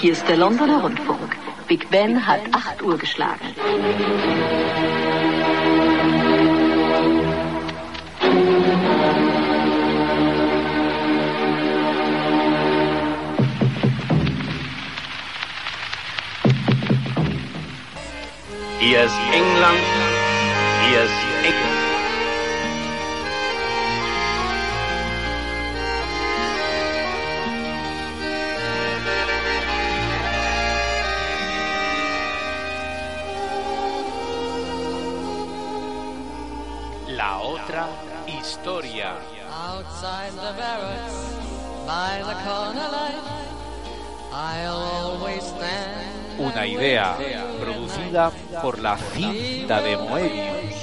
hier ist der Londoner Rundfunk. Big Ben hat 8 Uhr geschlagen. Hier ist England, Una idea producida por la cinta de Moebius.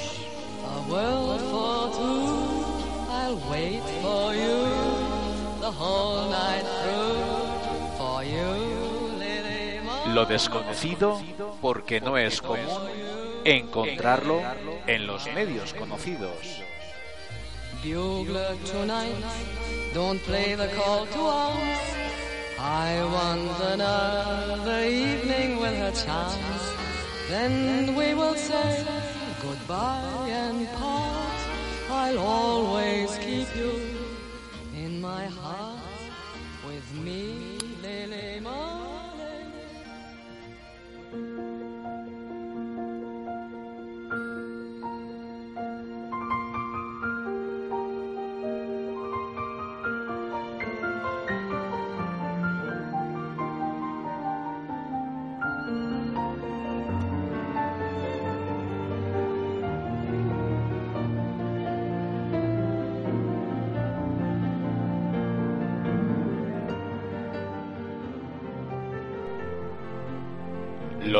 Lo desconocido porque no es común encontrarlo en los medios conocidos. Bugler tonight, don't play the call to arms. I want another evening with her charms. Then we will say goodbye and part. I'll always keep you in my heart with me,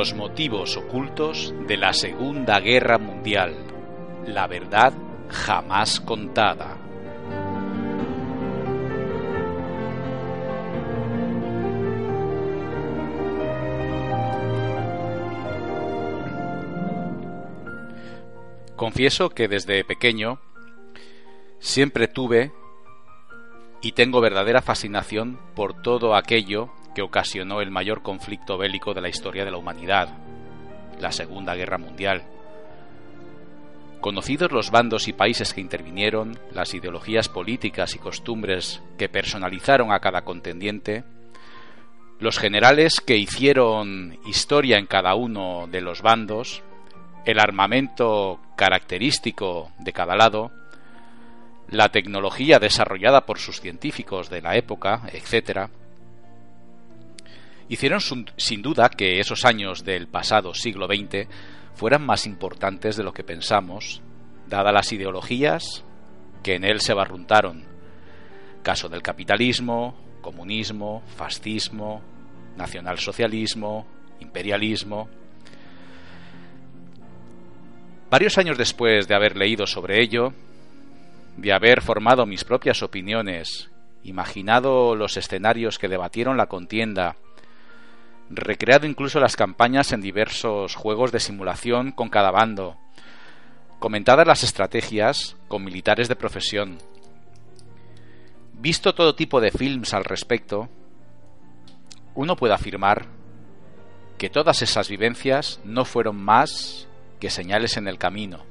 Los motivos ocultos de la Segunda Guerra Mundial. La verdad jamás contada. Confieso que desde pequeño siempre tuve y tengo verdadera fascinación por todo aquello que ocasionó el mayor conflicto bélico de la historia de la humanidad, la Segunda Guerra Mundial. Conocidos los bandos y países que intervinieron, las ideologías políticas y costumbres que personalizaron a cada contendiente, los generales que hicieron historia en cada uno de los bandos, el armamento característico de cada lado, la tecnología desarrollada por sus científicos de la época, etc., hicieron sin duda que esos años del pasado siglo XX fueran más importantes de lo que pensamos, dadas las ideologías que en él se barruntaron. Caso del capitalismo, comunismo, fascismo, nacionalsocialismo, imperialismo. Varios años después de haber leído sobre ello, de haber formado mis propias opiniones, imaginado los escenarios que debatieron la contienda, recreado incluso las campañas en diversos juegos de simulación con cada bando, comentadas las estrategias con militares de profesión, visto todo tipo de films al respecto, uno puede afirmar que todas esas vivencias no fueron más que señales en el camino,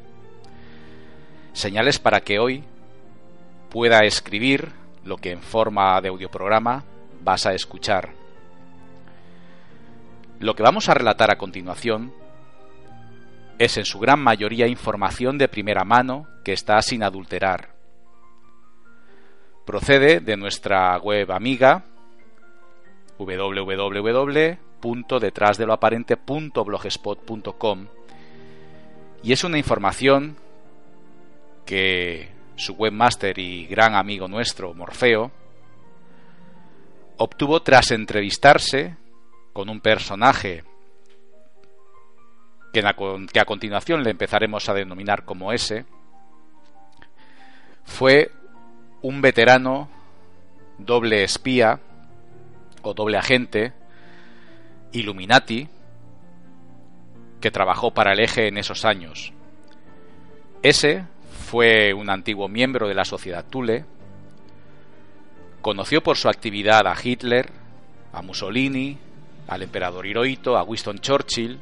señales para que hoy pueda escribir lo que en forma de audioprograma vas a escuchar. Lo que vamos a relatar a continuación es en su gran mayoría información de primera mano que está sin adulterar. Procede de nuestra web amiga www.detrasdeloaparente.blogspot.com y es una información que su webmaster y gran amigo nuestro, Morfeo, obtuvo tras entrevistarse con un personaje que, a continuación le empezaremos a denominar como ese, fue un veterano doble espía o doble agente Illuminati que trabajó para el eje en esos años. Ese fue un antiguo miembro de la sociedad Thule, conoció por su actividad a Hitler, a Mussolini, al emperador Hirohito, a Winston Churchill,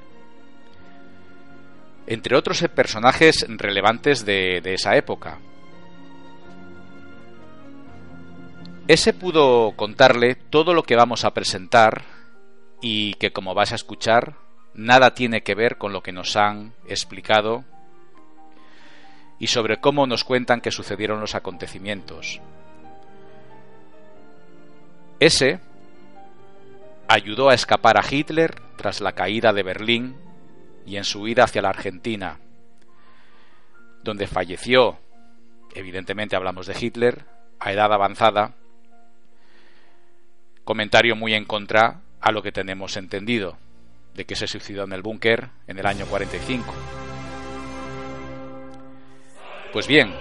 entre otros personajes relevantes de, de esa época. Ese pudo contarle todo lo que vamos a presentar y que como vas a escuchar, nada tiene que ver con lo que nos han explicado y sobre cómo nos cuentan que sucedieron los acontecimientos. Ese ayudó a escapar a Hitler tras la caída de Berlín y en su ida hacia la Argentina, donde falleció, evidentemente hablamos de Hitler, a edad avanzada, comentario muy en contra a lo que tenemos entendido, de que se suicidó en el búnker en el año 45. Pues bien,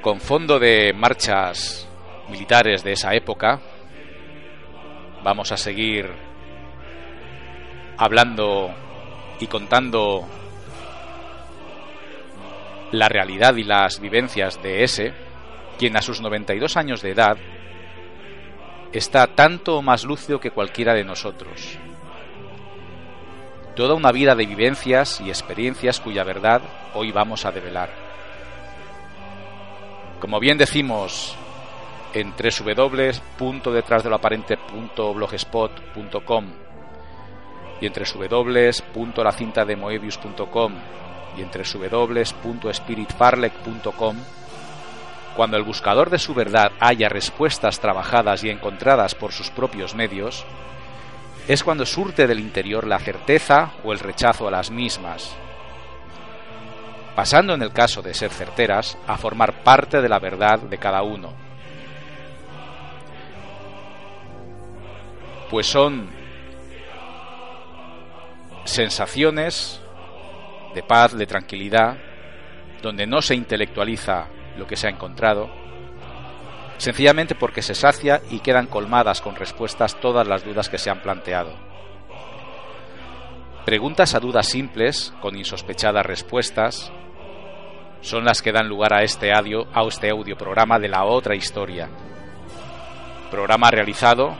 con fondo de marchas militares de esa época, vamos a seguir hablando y contando la realidad y las vivencias de ese, quien a sus 92 años de edad está tanto más lúcido que cualquiera de nosotros toda una vida de vivencias y experiencias cuya verdad hoy vamos a develar. Como bien decimos en www.detrasdeloaparente.blogspot.com y en www.lacintademoebius.com y en www.spiritfarlek.com cuando el buscador de su verdad haya respuestas trabajadas y encontradas por sus propios medios, es cuando surte del interior la certeza o el rechazo a las mismas, pasando en el caso de ser certeras a formar parte de la verdad de cada uno. Pues son sensaciones de paz, de tranquilidad, donde no se intelectualiza lo que se ha encontrado, sencillamente porque se sacia y quedan colmadas con respuestas todas las dudas que se han planteado. Preguntas a dudas simples, con insospechadas respuestas, son las que dan lugar a este audio, a este audio programa de la otra historia. Programa realizado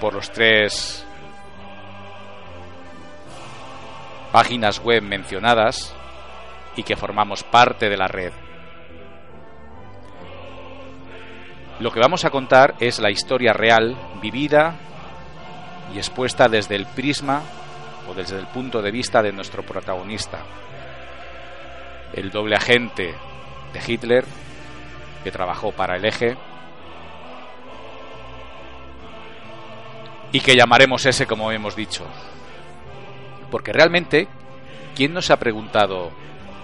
por los tres páginas web mencionadas y que formamos parte de la red. Lo que vamos a contar es la historia real, vivida y expuesta desde el prisma o desde el punto de vista de nuestro protagonista, el doble agente de Hitler que trabajó para el eje y que llamaremos ese como hemos dicho. Porque realmente, ¿quién nos ha preguntado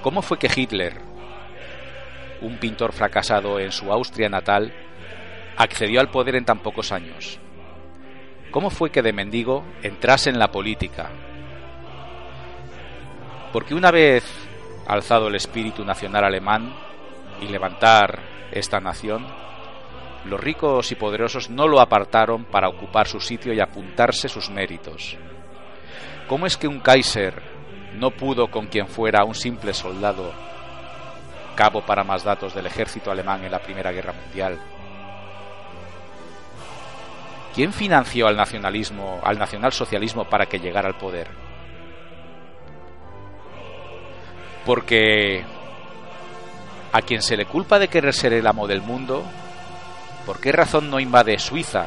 cómo fue que Hitler, un pintor fracasado en su Austria natal, accedió al poder en tan pocos años? ¿Cómo fue que de mendigo entrase en la política? Porque una vez alzado el espíritu nacional alemán y levantar esta nación, los ricos y poderosos no lo apartaron para ocupar su sitio y apuntarse sus méritos. ¿Cómo es que un Kaiser no pudo con quien fuera un simple soldado, cabo para más datos del ejército alemán en la Primera Guerra Mundial, ¿Quién financió al nacionalismo, al nacionalsocialismo para que llegara al poder? Porque a quien se le culpa de querer ser el amo del mundo, ¿por qué razón no invade Suiza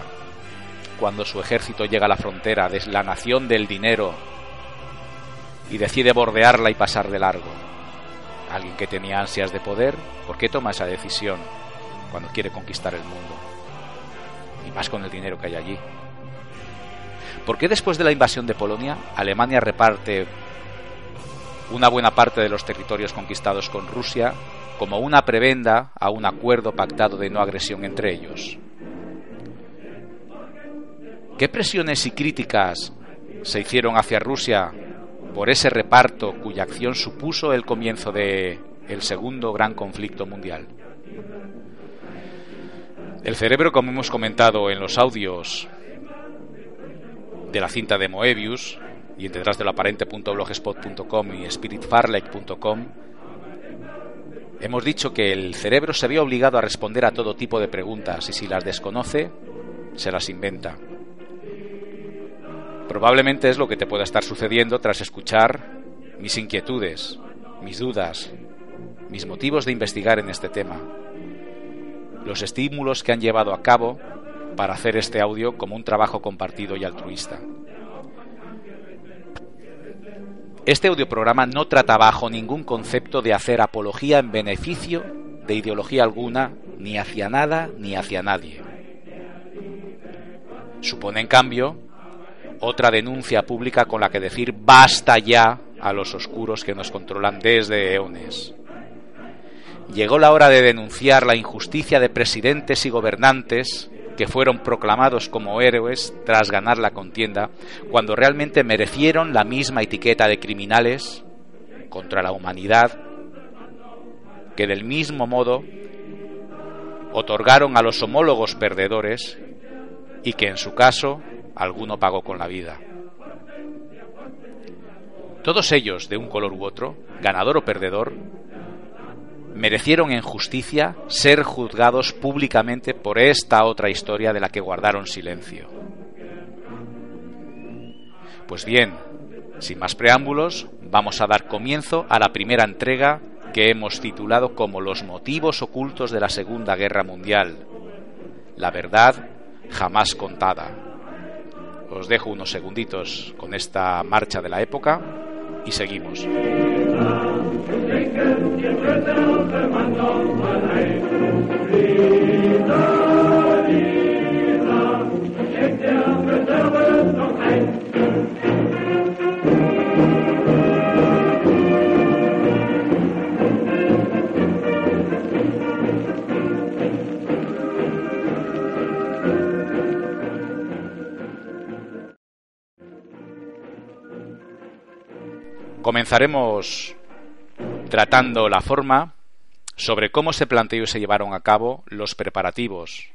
cuando su ejército llega a la frontera de la nación del dinero y decide bordearla y pasar de largo. Alguien que tenía ansias de poder, ¿por qué toma esa decisión cuando quiere conquistar el mundo? Y más con el dinero que hay allí. ¿Por qué después de la invasión de Polonia, Alemania reparte una buena parte de los territorios conquistados con Rusia como una prebenda a un acuerdo pactado de no agresión entre ellos? ¿Qué presiones y críticas se hicieron hacia Rusia por ese reparto cuya acción supuso el comienzo de el segundo gran conflicto mundial? El cerebro, como hemos comentado en los audios de la cinta de Moebius y detrás de lo aparente.blogspot.com y spiritfarlek.com, hemos dicho que el cerebro se ve obligado a responder a todo tipo de preguntas y si las desconoce, se las inventa. Probablemente es lo que te pueda estar sucediendo tras escuchar mis inquietudes, mis dudas, mis motivos de investigar en este tema, los estímulos que han llevado a cabo para hacer este audio como un trabajo compartido y altruista. Este audioprograma no trata bajo ningún concepto de hacer apología en beneficio de ideología alguna, ni hacia nada ni hacia nadie. Supone, en cambio, otra denuncia pública con la que decir basta ya a los oscuros que nos controlan desde eones. Llegó la hora de denunciar la injusticia de presidentes y gobernantes que fueron proclamados como héroes tras ganar la contienda, cuando realmente merecieron la misma etiqueta de criminales contra la humanidad que del mismo modo otorgaron a los homólogos perdedores y que en su caso alguno pagó con la vida. Todos ellos, de un color u otro, ganador o perdedor, merecieron en justicia ser juzgados públicamente por esta otra historia de la que guardaron silencio. Pues bien, sin más preámbulos, vamos a dar comienzo a la primera entrega que hemos titulado como Los motivos ocultos de la Segunda Guerra Mundial. La verdad jamás contada. Os dejo unos segunditos con esta marcha de la época y seguimos. Comenzaremos tratando la forma sobre cómo se planteó y se llevaron a cabo los preparativos.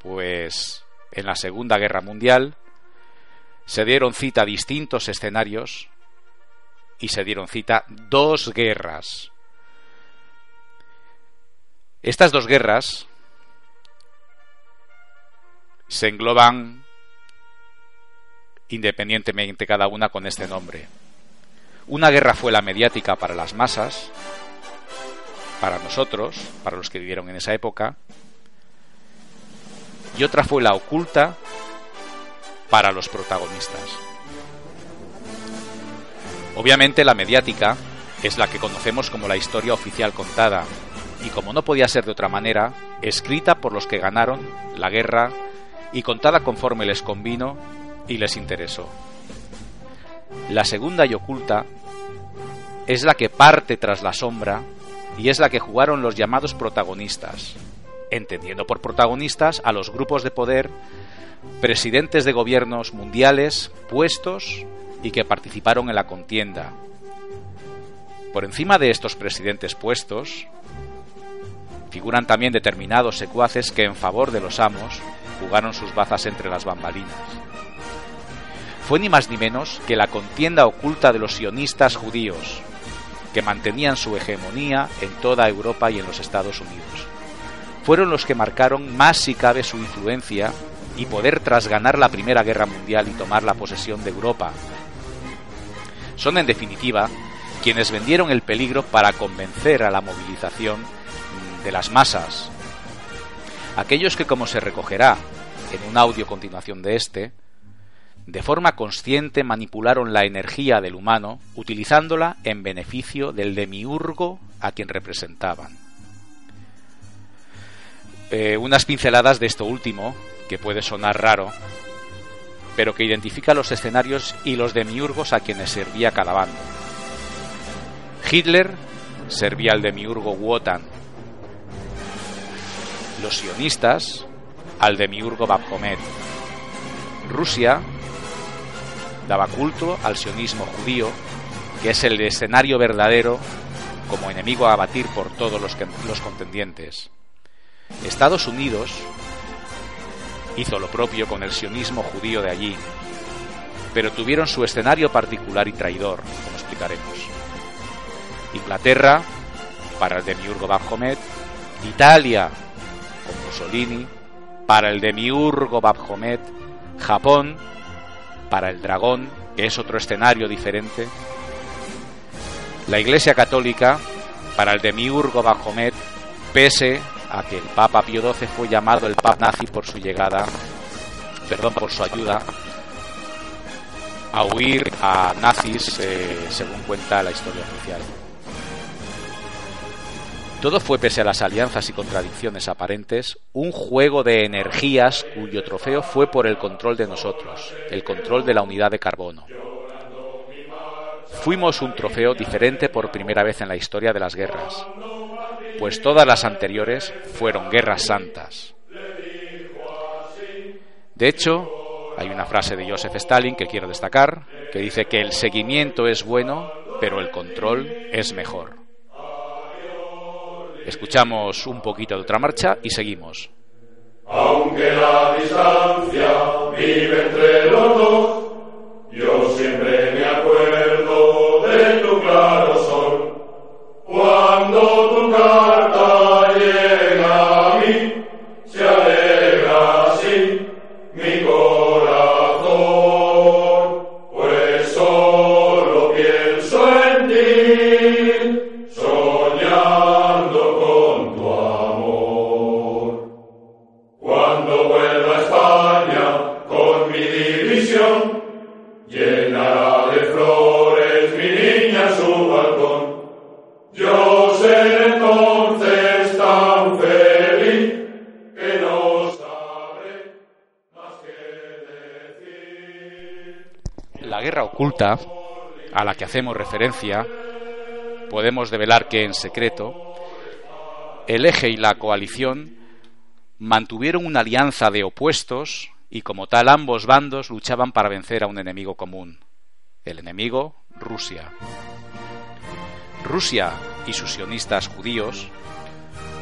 Pues en la Segunda Guerra Mundial se dieron cita a distintos escenarios y se dieron cita dos guerras. Estas dos guerras se engloban independientemente cada una con este nombre. Una guerra fue la mediática para las masas, para nosotros, para los que vivieron en esa época, y otra fue la oculta para los protagonistas. Obviamente la mediática es la que conocemos como la historia oficial contada, y como no podía ser de otra manera, escrita por los que ganaron la guerra y contada conforme les convino y les interesó. La segunda y oculta es la que parte tras la sombra y es la que jugaron los llamados protagonistas, entendiendo por protagonistas a los grupos de poder, presidentes de gobiernos mundiales puestos y que participaron en la contienda. Por encima de estos presidentes puestos, figuran también determinados secuaces que en favor de los amos jugaron sus bazas entre las bambalinas fue ni más ni menos que la contienda oculta de los sionistas judíos, que mantenían su hegemonía en toda Europa y en los Estados Unidos. Fueron los que marcaron más si cabe su influencia y poder trasganar la Primera Guerra Mundial y tomar la posesión de Europa. Son en definitiva quienes vendieron el peligro para convencer a la movilización de las masas. Aquellos que, como se recogerá en un audio continuación de este, de forma consciente manipularon la energía del humano utilizándola en beneficio del demiurgo a quien representaban. Eh, unas pinceladas de esto último, que puede sonar raro, pero que identifica los escenarios y los demiurgos a quienes servía cada bando. Hitler servía al demiurgo Wotan. Los sionistas al demiurgo Baphomet. Rusia daba culto al sionismo judío, que es el escenario verdadero como enemigo a abatir por todos los, contendientes. Estados Unidos hizo lo propio con el sionismo judío de allí, pero tuvieron su escenario particular y traidor, como explicaremos. Inglaterra, para el demiurgo Baphomet, Italia, con Mussolini, para el demiurgo Baphomet, Japón, para el dragón, que es otro escenario diferente, la Iglesia Católica, para el demiurgo Baphomet, pese a que el Papa Pío XII fue llamado el Papa nazi por su llegada, perdón, por su ayuda a huir a nazis, eh, según cuenta la historia oficial. Todo fue, pese a las alianzas y contradicciones aparentes, un juego de energías cuyo trofeo fue por el control de nosotros, el control de la unidad de carbono. Fuimos un trofeo diferente por primera vez en la historia de las guerras pues todas las anteriores fueron guerras santas. De hecho, hay una frase de Joseph Stalin que quiero destacar, que dice que el seguimiento es bueno, pero el control es mejor. Escuchamos un poquito de otra marcha y seguimos. Aunque la distancia vive entre los dos, yo siempre me acuerdo de tu claro sol. Cuando tu carta a la que hacemos referencia, podemos develar que en secreto, el eje y la coalición mantuvieron una alianza de opuestos y como tal ambos bandos luchaban para vencer a un enemigo común, el enemigo Rusia. Rusia y sus sionistas judíos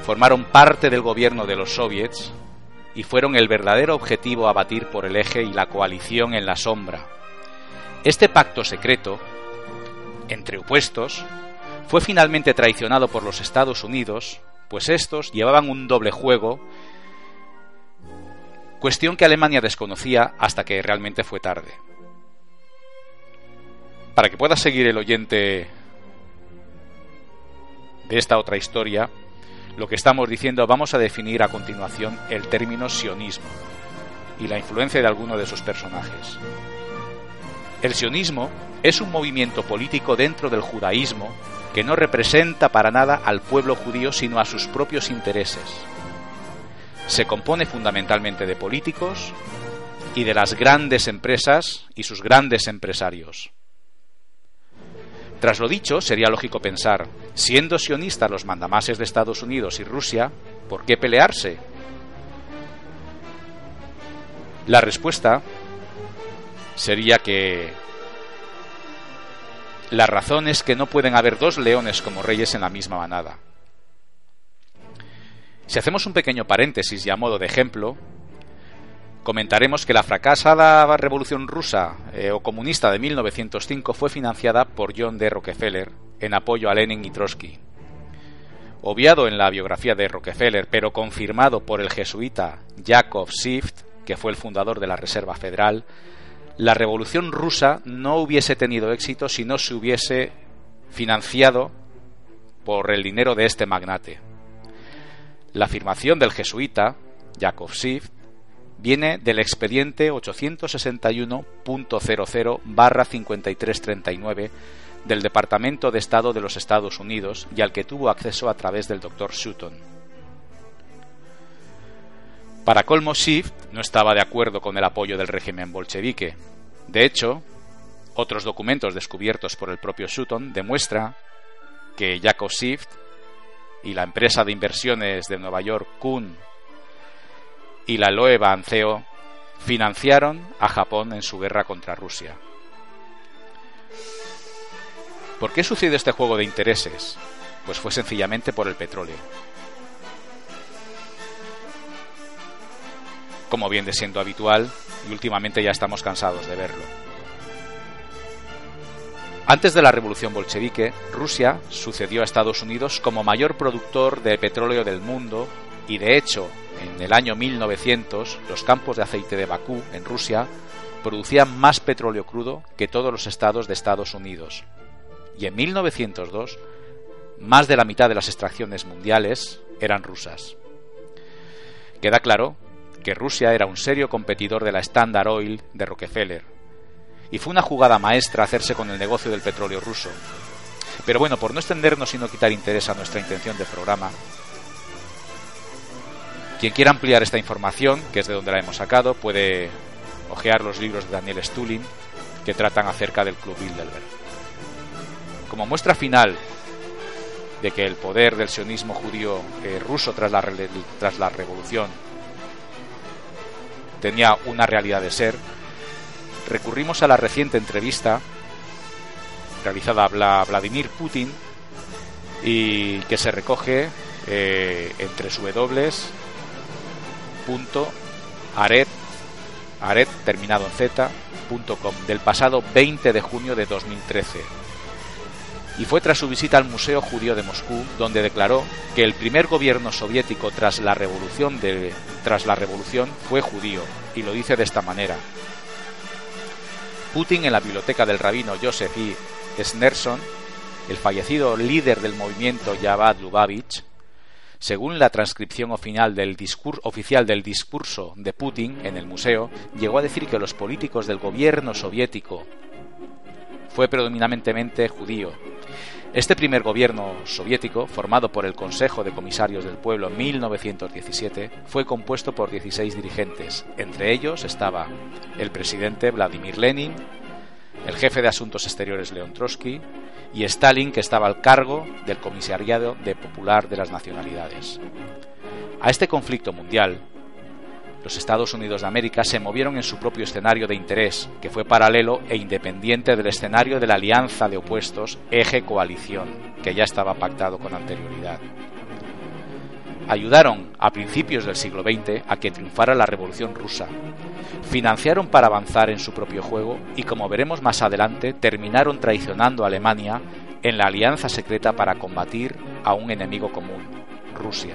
formaron parte del gobierno de los soviets y fueron el verdadero objetivo a batir por el eje y la coalición en la sombra. Este pacto secreto, entre opuestos, fue finalmente traicionado por los Estados Unidos, pues estos llevaban un doble juego, cuestión que Alemania desconocía hasta que realmente fue tarde. Para que pueda seguir el oyente de esta otra historia, lo que estamos diciendo vamos a definir a continuación el término sionismo y la influencia de alguno de sus personajes. El sionismo es un movimiento político dentro del judaísmo que no representa para nada al pueblo judío sino a sus propios intereses. Se compone fundamentalmente de políticos y de las grandes empresas y sus grandes empresarios. Tras lo dicho, sería lógico pensar, siendo sionistas los mandamases de Estados Unidos y Rusia, ¿por qué pelearse? La respuesta sería que la razón es que no pueden haber dos leones como reyes en la misma manada. Si hacemos un pequeño paréntesis y a modo de ejemplo, comentaremos que la fracasada revolución rusa eh, o comunista de 1905 fue financiada por John D. Rockefeller en apoyo a Lenin y Trotsky. Obviado en la biografía de Rockefeller, pero confirmado por el jesuita Yakov Swift, que fue el fundador de la Reserva Federal, la revolución rusa no hubiese tenido éxito si no se hubiese financiado por el dinero de este magnate. La afirmación del jesuita Yakov Swift viene del expediente 861.00-5339 del Departamento de Estado de los Estados Unidos y al que tuvo acceso a través del Dr. Sutton. Para colmo, Shift no estaba de acuerdo con el apoyo del régimen bolchevique. De hecho, otros documentos descubiertos por el propio Sutton demuestran que Jacob Shift y la empresa de inversiones de Nueva York Kuhn y la Loe Banceo financiaron a Japón en su guerra contra Rusia. ¿Por qué sucede este juego de intereses? Pues fue sencillamente por el petróleo. Como viene siendo habitual, y últimamente ya estamos cansados de verlo. Antes de la revolución bolchevique, Rusia sucedió a Estados Unidos como mayor productor de petróleo del mundo y de hecho, en el año 1900, los campos de aceite de Bakú, en Rusia, producían más petróleo crudo que todos los estados de Estados Unidos. Y en 1902, más de la mitad de las extracciones mundiales eran rusas. Queda claro que Rusia era un serio competidor de la Standard Oil de Rockefeller, y fue una jugada maestra hacerse con el negocio del petróleo ruso. Pero bueno, por no extendernos y no quitar interés a nuestra intención de programa, quien quiera ampliar esta información, que es de donde la hemos sacado, puede hojear los libros de Daniel Stulin que tratan acerca del Club Bilderberg. Como muestra final de que el poder del sionismo judío eh, ruso tras la, tras la revolución tenía una realidad de ser, recurrimos a la reciente entrevista realizada a Vladimir Putin y que se recoge eh, entre su W aret, terminado en z, del pasado 20 de junio de 2013. Y fue tras su visita al Museo Judío de Moscú, donde declaró que el primer gobierno soviético tras la revolución, de, tras la revolución fue judío, y lo dice de esta manera. Putin en la biblioteca del rabino Joseph I. Snerson, el fallecido líder del movimiento Yavad Lubavitch, según la transcripción oficial del, oficial del discurso de Putin en el museo, llegó a decir que los políticos del gobierno soviético fue predominantemente judío. Este primer gobierno soviético, formado por el Consejo de Comisarios del Pueblo en 1917, fue compuesto por 16 dirigentes. Entre ellos estaba el presidente Vladimir Lenin, el jefe de Asuntos Exteriores León Trotsky, y Stalin, que estaba al cargo del Comisariado de Popular de las Nacionalidades. A este conflicto mundial, los Estados Unidos de América se movieron en su propio escenario de interés, que fue paralelo e independiente del escenario de la alianza de opuestos Eje Coalición, que ya estaba pactado con anterioridad. Ayudaron a principios del siglo XX a que triunfara la Revolución rusa, financiaron para avanzar en su propio juego y, como veremos más adelante, terminaron traicionando a Alemania en la alianza secreta para combatir a un enemigo común, Rusia.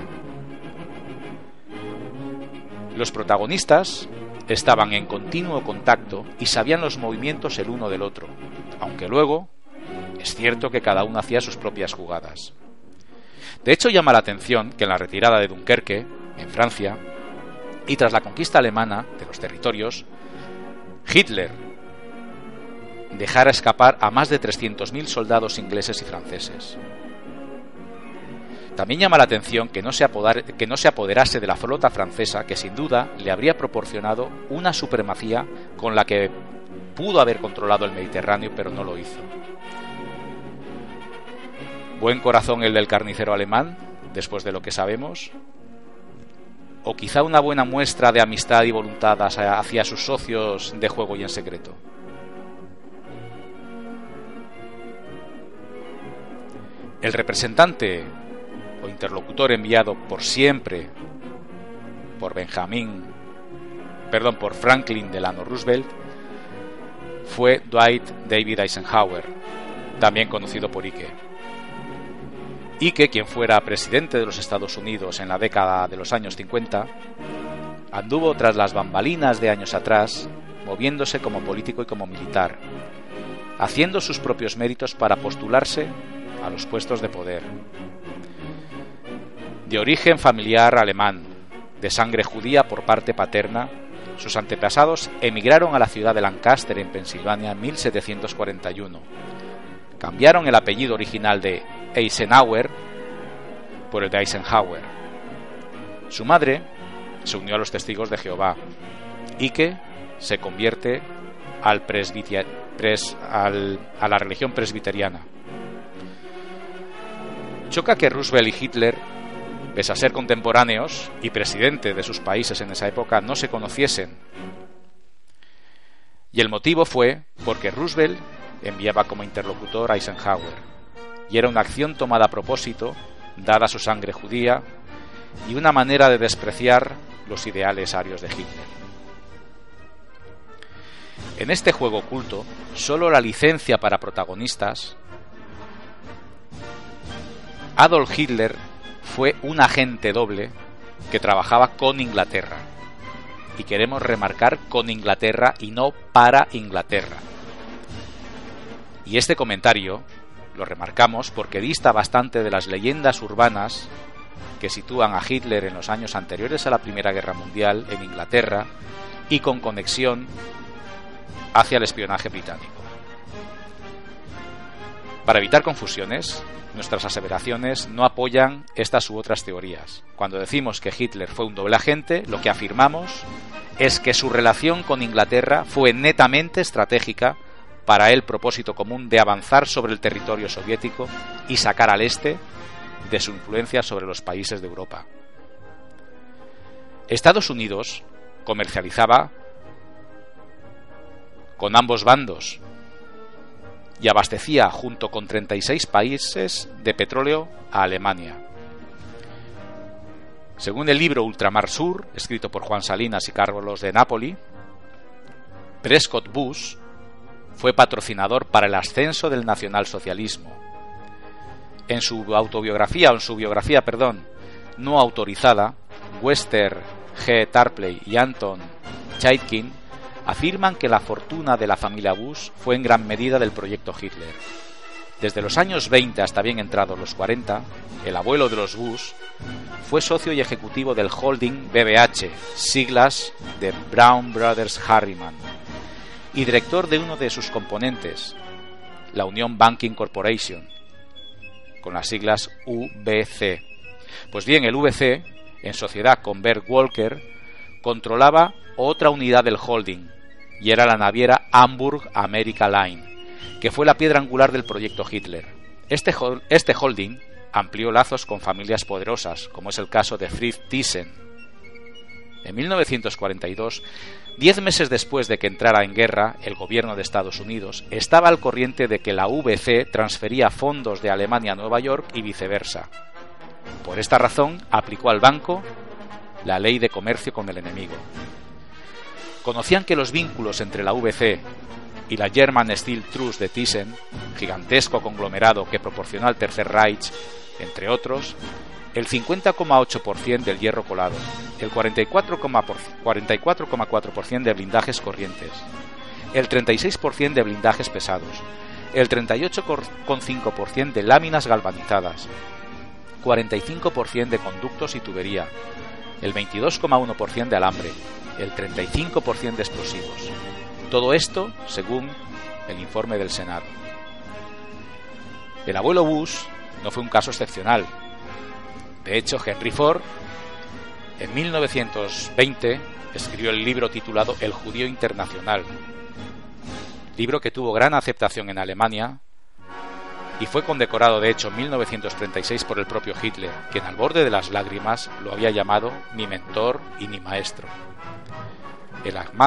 Los protagonistas estaban en continuo contacto y sabían los movimientos el uno del otro, aunque luego es cierto que cada uno hacía sus propias jugadas. De hecho, llama la atención que en la retirada de Dunkerque, en Francia, y tras la conquista alemana de los territorios, Hitler dejara escapar a más de 300.000 soldados ingleses y franceses. También llama la atención que no, se que no se apoderase de la flota francesa, que sin duda le habría proporcionado una supremacía con la que pudo haber controlado el Mediterráneo, pero no lo hizo. Buen corazón el del carnicero alemán, después de lo que sabemos, o quizá una buena muestra de amistad y voluntad hacia sus socios de juego y en secreto. El representante o interlocutor enviado por siempre por Benjamin, perdón, por Franklin Delano Roosevelt fue Dwight David Eisenhower, también conocido por Ike que quien fuera presidente de los Estados Unidos en la década de los años 50, anduvo tras las bambalinas de años atrás, moviéndose como político y como militar, haciendo sus propios méritos para postularse a los puestos de poder. De origen familiar alemán, de sangre judía por parte paterna, sus antepasados emigraron a la ciudad de Lancaster, en Pensilvania, en 1741. Cambiaron el apellido original de Eisenhower por el de Eisenhower. Su madre se unió a los testigos de Jehová y que se convierte al a la religión presbiteriana. Choca que Roosevelt y Hitler, pese a ser contemporáneos y presidente de sus países en esa época, no se conociesen. Y el motivo fue porque Roosevelt enviaba como interlocutor a Eisenhower, y era una acción tomada a propósito, dada su sangre judía, y una manera de despreciar los ideales arios de Hitler. En este juego oculto, solo la licencia para protagonistas. Adolf Hitler fue un agente doble que trabajaba con Inglaterra. Y queremos remarcar con Inglaterra y no para Inglaterra. Y este comentario lo remarcamos porque dista bastante de las leyendas urbanas que sitúan a Hitler en los años anteriores a la Primera Guerra Mundial en Inglaterra y con conexión hacia el espionaje británico. Para evitar confusiones, nuestras aseveraciones no apoyan estas u otras teorías. Cuando decimos que Hitler fue un doble agente, lo que afirmamos es que su relación con Inglaterra fue netamente estratégica para el propósito común de avanzar sobre el territorio soviético y sacar al este de su influencia sobre los países de Europa. Estados Unidos comercializaba con ambos bandos y abastecía junto con 36 países de petróleo a Alemania. Según el libro Ultramar Sur, escrito por Juan Salinas y Carlos de Napoli, Prescott Bush fue patrocinador para el ascenso del nacionalsocialismo. En su autobiografía, o en su biografía, perdón, no autorizada, Wester G. Tarpley y Anton Chaitkin afirman que la fortuna de la familia Bush fue en gran medida del proyecto Hitler. Desde los años 20 hasta bien entrados los 40, el abuelo de los Bush fue socio y ejecutivo del holding BBH, siglas de Brown Brothers Harriman, y director de uno de sus componentes, la Union Banking Corporation, con las siglas UBC. Pues bien, el VC, en sociedad con Bert Walker, controlaba otra unidad del holding, y era la naviera Hamburg America Line, que fue la piedra angular del proyecto Hitler. Este, este holding amplió lazos con familias poderosas, como es el caso de Fritz Thyssen. En 1942, diez meses después de que entrara en guerra el gobierno de Estados Unidos, estaba al corriente de que la VC transfería fondos de Alemania a Nueva York y viceversa. Por esta razón, aplicó al banco la ley de comercio con el enemigo, conocían que los vínculos entre la VC y la German Steel Trust de Thyssen, gigantesco conglomerado que proporcionó al Tercer Reich, entre otros, el 50,8% del hierro colado, el 44,4% de blindajes corrientes, el 36% de blindajes pesados, el 38,5% de láminas galvanizadas, 45% de conductos y tubería, el 22,1% de alambre, el 35% de explosivos. Todo esto según el informe del Senado. El abuelo Bush no fue un caso excepcional. De hecho, Henry Ford en 1920 escribió el libro titulado El judío internacional, libro que tuvo gran aceptación en Alemania y fue condecorado de hecho en 1936 por el propio Hitler, quien al borde de las lágrimas lo había llamado mi mentor y mi maestro.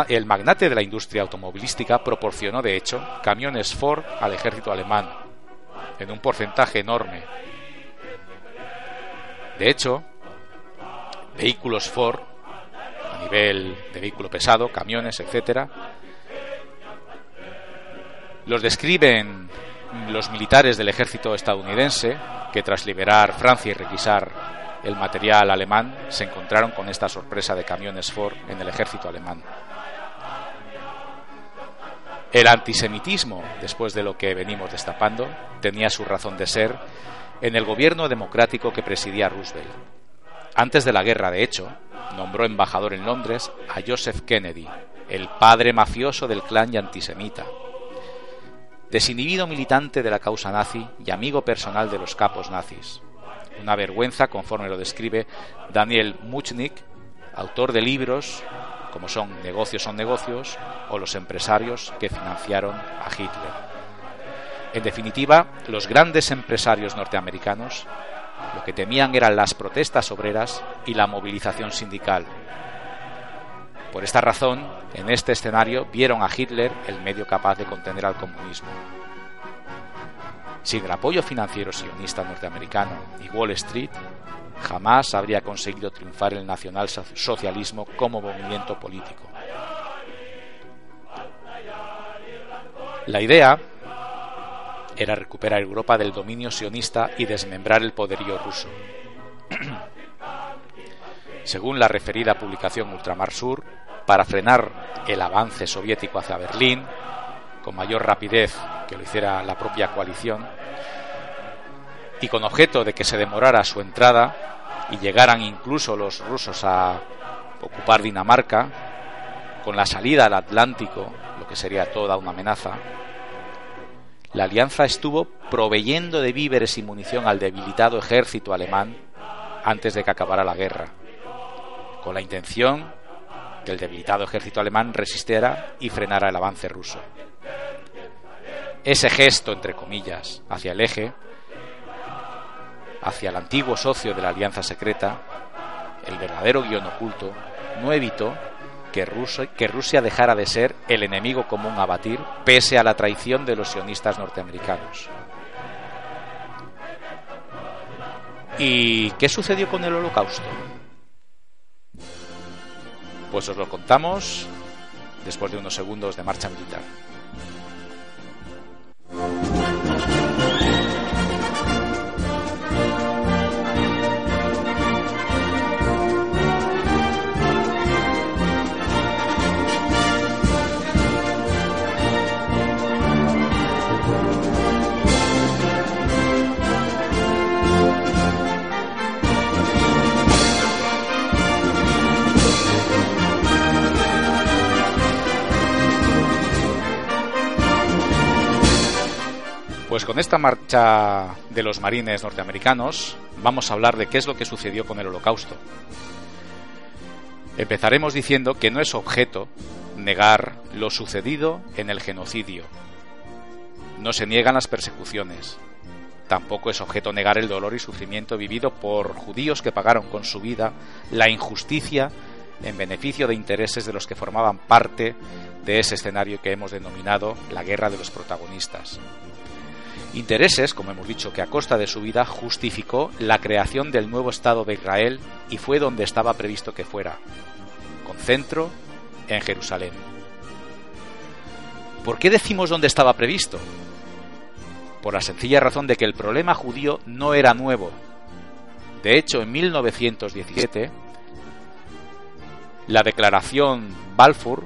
El, magnate de la industria automovilística proporcionó, de hecho, camiones Ford al ejército alemán, en un porcentaje enorme. De hecho, vehículos Ford, a nivel de vehículo pesado, camiones, etc., los describen los militares del ejército estadounidense, que tras liberar Francia y requisar el material alemán, se encontraron con esta sorpresa de camiones Ford en el ejército alemán. El antisemitismo, después de lo que venimos destapando, tenía su razón de ser en el gobierno democrático que presidía Roosevelt. Antes de la guerra, de hecho, nombró embajador en Londres a Joseph Kennedy, el padre mafioso del clan y antisemita. Desinhibido militante de la causa nazi y amigo personal de los capos nazis. Una vergüenza, conforme lo describe Daniel Muchnik, autor de libros como son Negocios son negocios o Los empresarios que financiaron a Hitler. En definitiva, los grandes empresarios norteamericanos lo que temían eran las protestas obreras y la movilización sindical. Por esta razón, en este escenario vieron a Hitler el medio capaz de contener al comunismo. Sin el apoyo financiero sionista norteamericano y Wall Street, jamás habría conseguido triunfar el nacionalsocialismo como movimiento político. La idea era recuperar Europa del dominio sionista y desmembrar el poderío ruso. Según la referida publicación Ultramar Sur, para frenar el avance soviético hacia Berlín, con mayor rapidez que lo hiciera la propia coalición, y con objeto de que se demorara su entrada y llegaran incluso los rusos a ocupar Dinamarca, con la salida al Atlántico, lo que sería toda una amenaza, la alianza estuvo proveyendo de víveres y munición al debilitado ejército alemán antes de que acabara la guerra, con la intención que el debilitado ejército alemán resistiera y frenara el avance ruso. Ese gesto, entre comillas, hacia el eje hacia el antiguo socio de la alianza secreta, el verdadero guion oculto, no evitó que Rusia, que Rusia dejara de ser el enemigo común a batir pese a la traición de los sionistas norteamericanos. ¿Y qué sucedió con el holocausto? Pues os lo contamos después de unos segundos de marcha militar. Pues con esta marcha de los marines norteamericanos vamos a hablar de qué es lo que sucedió con el holocausto. Empezaremos diciendo que no es objeto negar lo sucedido en el genocidio. No se niegan las persecuciones. Tampoco es objeto negar el dolor y sufrimiento vivido por judíos que pagaron con su vida la injusticia en beneficio de intereses de los que formaban parte de ese escenario que hemos denominado la guerra de los protagonistas. Intereses, como hemos dicho, que a costa de su vida justificó la creación del nuevo Estado de Israel y fue donde estaba previsto que fuera, con centro en Jerusalén. ¿Por qué decimos dónde estaba previsto? Por la sencilla razón de que el problema judío no era nuevo. De hecho, en 1917, la declaración Balfour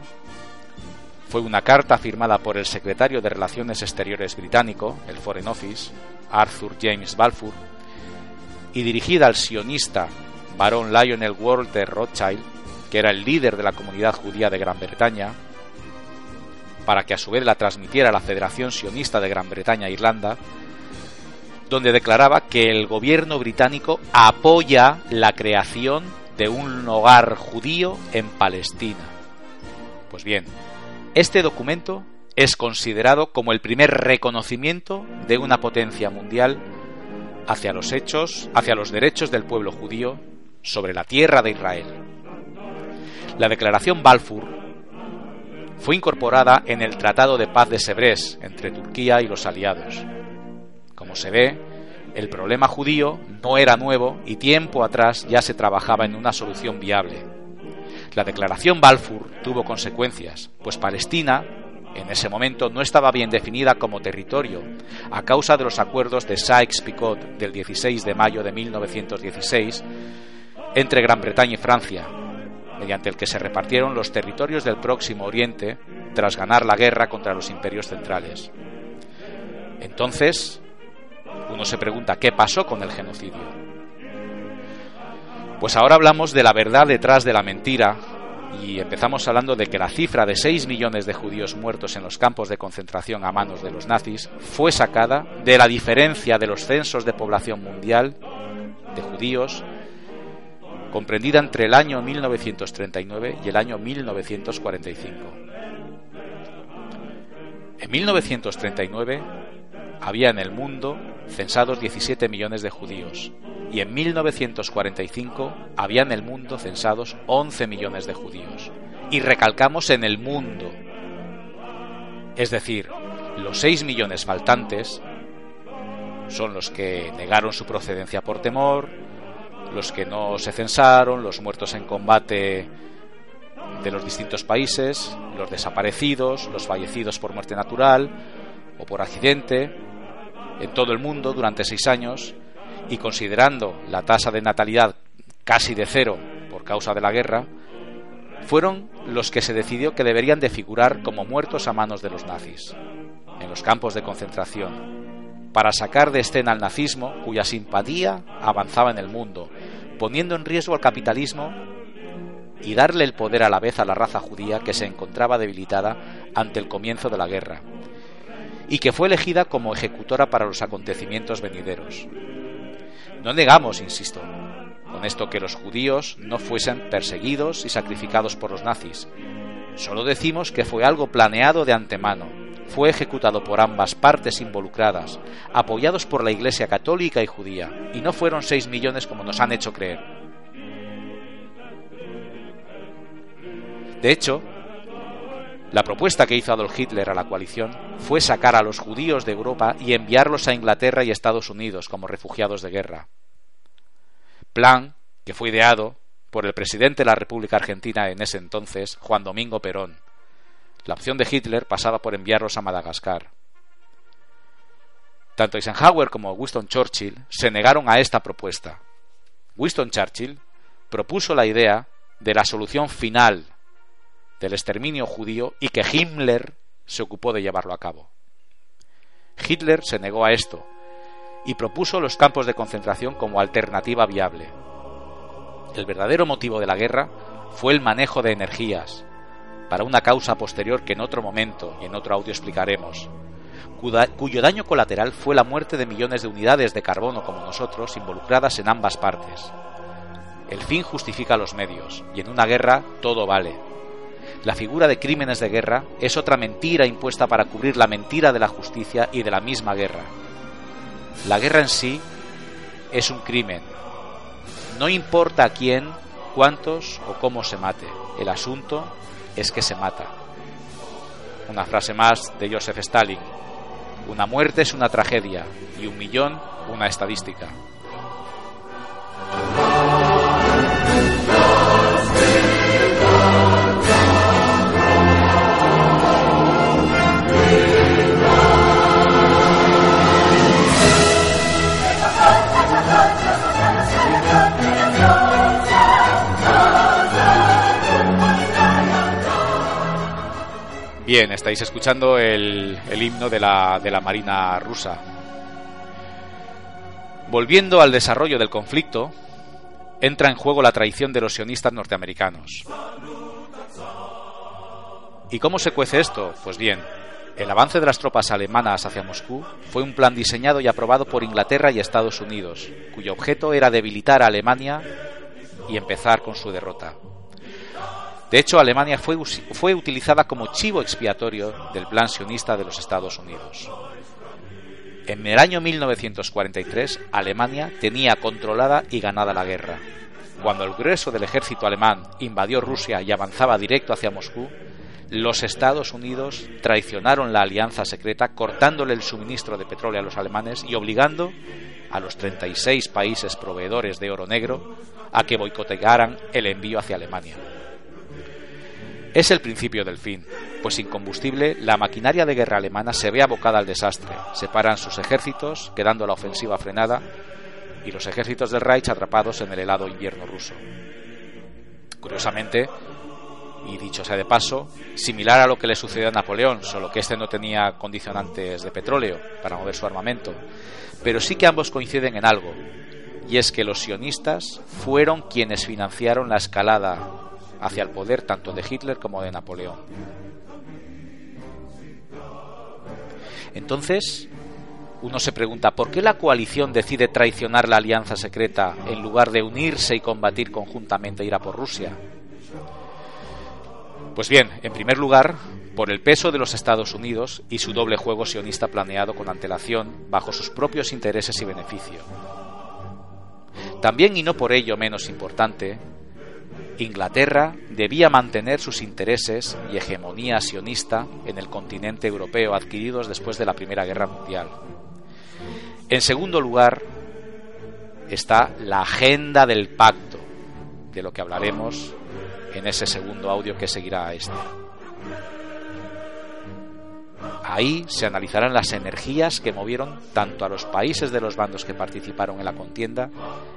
fue una carta firmada por el secretario de Relaciones Exteriores británico, el Foreign Office, Arthur James Balfour, y dirigida al sionista barón Lionel Walter Rothschild, que era el líder de la comunidad judía de Gran Bretaña, para que a su vez la transmitiera a la Federación Sionista de Gran Bretaña e Irlanda, donde declaraba que el gobierno británico apoya la creación de un hogar judío en Palestina. Pues bien, este documento es considerado como el primer reconocimiento de una potencia mundial hacia los hechos, hacia los derechos del pueblo judío sobre la tierra de Israel. La declaración Balfour fue incorporada en el Tratado de Paz de Sebrés entre Turquía y los aliados. Como se ve, el problema judío no era nuevo y tiempo atrás ya se trabajaba en una solución viable. La declaración Balfour tuvo consecuencias, pues Palestina en ese momento no estaba bien definida como territorio a causa de los acuerdos de Sykes-Picot del 16 de mayo de 1916 entre Gran Bretaña y Francia, mediante el que se repartieron los territorios del Próximo Oriente tras ganar la guerra contra los imperios centrales. Entonces, uno se pregunta qué pasó con el genocidio. Pues ahora hablamos de la verdad detrás de la mentira y empezamos hablando de que la cifra de 6 millones de judíos muertos en los campos de concentración a manos de los nazis fue sacada de la diferencia de los censos de población mundial de judíos comprendida entre el año 1939 y el año 1945. En 1939 había en el mundo censados 17 millones de judíos y en 1945 había en el mundo censados 11 millones de judíos. Y recalcamos en el mundo. Es decir, los 6 millones faltantes son los que negaron su procedencia por temor, los que no se censaron, los muertos en combate de los distintos países, los desaparecidos, los fallecidos por muerte natural o por accidente en todo el mundo durante seis años y considerando la tasa de natalidad casi de cero por causa de la guerra, fueron los que se decidió que deberían de figurar como muertos a manos de los nazis, en los campos de concentración, para sacar de escena al nazismo cuya simpatía avanzaba en el mundo, poniendo en riesgo al capitalismo y darle el poder a la vez a la raza judía que se encontraba debilitada ante el comienzo de la guerra, y que fue elegida como ejecutora para los acontecimientos venideros. No negamos, insisto, con esto que los judíos no fuesen perseguidos y sacrificados por los nazis. Solo decimos que fue algo planeado de antemano. Fue ejecutado por ambas partes involucradas, apoyados por la Iglesia católica y judía, y no fueron seis millones como nos han hecho creer. De hecho, la propuesta que hizo Adolf Hitler a la coalición fue sacar a los judíos de Europa y enviarlos a Inglaterra y Estados Unidos como refugiados de guerra. Plan que fue ideado por el presidente de la República Argentina en ese entonces, Juan Domingo Perón. La opción de Hitler pasaba por enviarlos a Madagascar. Tanto Eisenhower como Winston Churchill se negaron a esta propuesta. Winston Churchill propuso la idea de la solución final del exterminio judío y que Himmler se ocupó de llevarlo a cabo. Hitler se negó a esto y propuso los campos de concentración como alternativa viable. El verdadero motivo de la guerra fue el manejo de energías, para una causa posterior que en otro momento y en otro audio explicaremos, cuyo daño colateral fue la muerte de millones de unidades de carbono como nosotros involucradas en ambas partes. El fin justifica los medios, y en una guerra todo vale, la figura de crímenes de guerra es otra mentira impuesta para cubrir la mentira de la justicia y de la misma guerra. La guerra en sí es un crimen. No importa a quién, cuántos o cómo se mate. El asunto es que se mata. Una frase más de Joseph Stalin. Una muerte es una tragedia y un millón una estadística. Bien, estáis escuchando el, himno de la, de la Marina rusa. Volviendo al desarrollo del conflicto, entra en juego la traición de los sionistas norteamericanos. ¿Y cómo se cuece esto? Pues bien, el avance de las tropas alemanas hacia Moscú fue un plan diseñado y aprobado por Inglaterra y Estados Unidos, cuyo objeto era debilitar a Alemania y empezar con su derrota. De hecho, Alemania fue, fue utilizada como chivo expiatorio del plan sionista de los Estados Unidos. En el año 1943, Alemania tenía controlada y ganada la guerra. Cuando el grueso del ejército alemán invadió Rusia y avanzaba directo hacia Moscú, los Estados Unidos traicionaron la alianza secreta cortándole el suministro de petróleo a los alemanes y obligando a los 36 países proveedores de oro negro a que boicotearan el envío hacia Alemania. Es el principio del fin, pues sin combustible la maquinaria de guerra alemana se ve abocada al desastre. Separan sus ejércitos, quedando la ofensiva frenada, y los ejércitos del Reich atrapados en el helado invierno ruso. Curiosamente, y dicho sea de paso, similar a lo que le sucedió a Napoleón, solo que este no tenía condicionantes de petróleo para mover su armamento. Pero sí que ambos coinciden en algo, y es que los sionistas fueron quienes financiaron la escalada hacia el poder tanto de Hitler como de Napoleón. Entonces, uno se pregunta, ¿por qué la coalición decide traicionar la alianza secreta en lugar de unirse y combatir conjuntamente e ir a por Rusia? Pues bien, en primer lugar, por el peso de los Estados Unidos y su doble juego sionista planeado con antelación bajo sus propios intereses y beneficio. También y no por ello menos importante, Inglaterra debía mantener sus intereses y hegemonía sionista en el continente europeo adquiridos después de la Primera Guerra Mundial. En segundo lugar está la agenda del pacto, de lo que hablaremos en ese segundo audio que seguirá a este. Ahí se analizarán las energías que movieron tanto a los países de los bandos que participaron en la contienda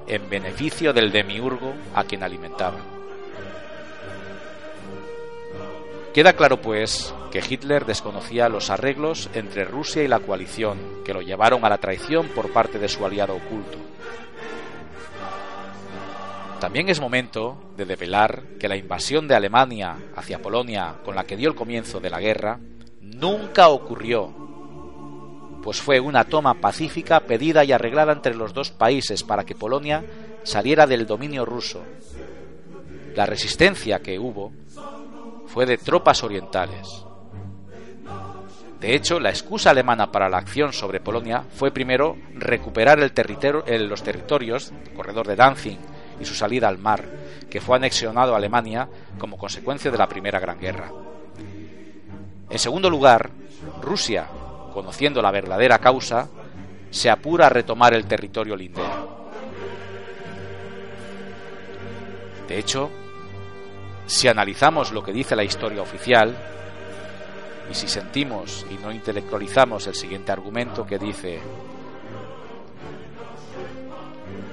en beneficio del demiurgo a quien alimentaban. Queda claro, pues, que Hitler desconocía los arreglos entre Rusia y la coalición, que lo llevaron a la traición por parte de su aliado oculto. También es momento de develar que la invasión de Alemania hacia Polonia, con la que dio el comienzo de la guerra, nunca ocurrió, pues fue una toma pacífica pedida y arreglada entre los dos países para que Polonia saliera del dominio ruso. La resistencia que hubo fue de tropas orientales. De hecho, la excusa alemana para la acción sobre Polonia fue primero recuperar el los territorios, el corredor de Danzig y su salida al mar, que fue anexionado a Alemania como consecuencia de la Primera Gran Guerra. En segundo lugar, Rusia, conociendo la verdadera causa, se apura a retomar el territorio lindero. De hecho, si analizamos lo que dice la historia oficial, y si sentimos y no intelectualizamos el siguiente argumento que dice,